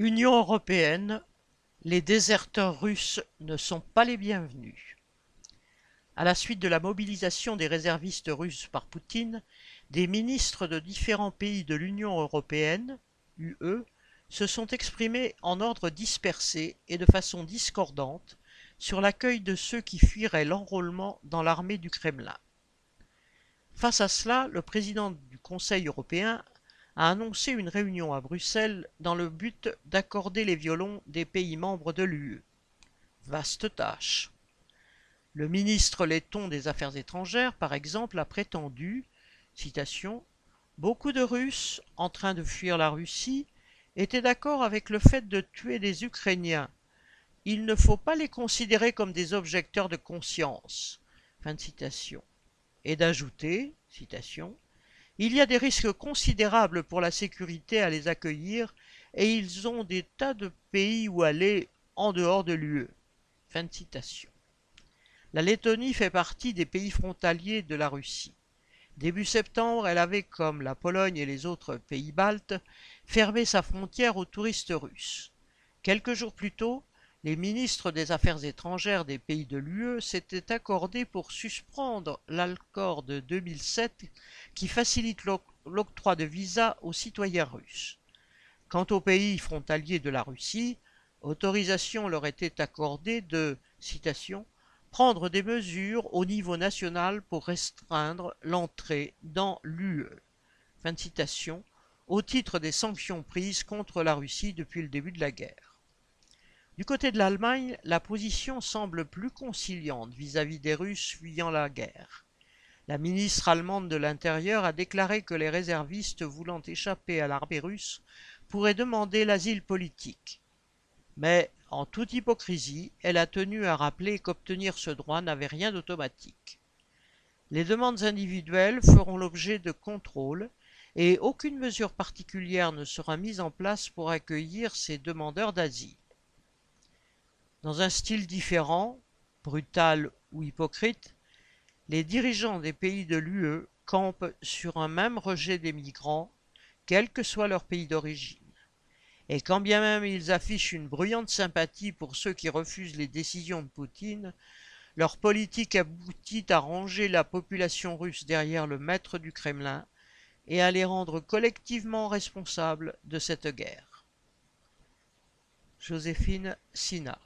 Union européenne, les déserteurs russes ne sont pas les bienvenus. À la suite de la mobilisation des réservistes russes par Poutine, des ministres de différents pays de l'Union européenne, UE, se sont exprimés en ordre dispersé et de façon discordante sur l'accueil de ceux qui fuiraient l'enrôlement dans l'armée du Kremlin. Face à cela, le président du Conseil européen a annoncé une réunion à Bruxelles dans le but d'accorder les violons des pays membres de l'UE. Vaste tâche. Le ministre letton des Affaires étrangères, par exemple, a prétendu, Beaucoup de Russes, en train de fuir la Russie, étaient d'accord avec le fait de tuer des Ukrainiens. Il ne faut pas les considérer comme des objecteurs de conscience. Et d'ajouter, il y a des risques considérables pour la sécurité à les accueillir et ils ont des tas de pays où aller en dehors de l'UE. La Lettonie fait partie des pays frontaliers de la Russie. Début septembre, elle avait, comme la Pologne et les autres pays baltes, fermé sa frontière aux touristes russes. Quelques jours plus tôt, les ministres des Affaires étrangères des pays de l'UE s'étaient accordés pour suspendre l'accord de 2007 qui facilite l'octroi de visas aux citoyens russes. Quant aux pays frontaliers de la Russie, autorisation leur était accordée de, prendre des mesures au niveau national pour restreindre l'entrée dans l'UE. Au titre des sanctions prises contre la Russie depuis le début de la guerre. Du côté de l'Allemagne, la position semble plus conciliante vis-à-vis des Russes fuyant la guerre. La ministre allemande de l'Intérieur a déclaré que les réservistes voulant échapper à l'armée russe pourraient demander l'asile politique. Mais, en toute hypocrisie, elle a tenu à rappeler qu'obtenir ce droit n'avait rien d'automatique. Les demandes individuelles feront l'objet de contrôles et aucune mesure particulière ne sera mise en place pour accueillir ces demandeurs d'asile. Dans un style différent, brutal ou hypocrite, les dirigeants des pays de l'UE campent sur un même rejet des migrants, quel que soit leur pays d'origine. Et quand bien même ils affichent une bruyante sympathie pour ceux qui refusent les décisions de Poutine, leur politique aboutit à ranger la population russe derrière le maître du Kremlin et à les rendre collectivement responsables de cette guerre. Joséphine Sina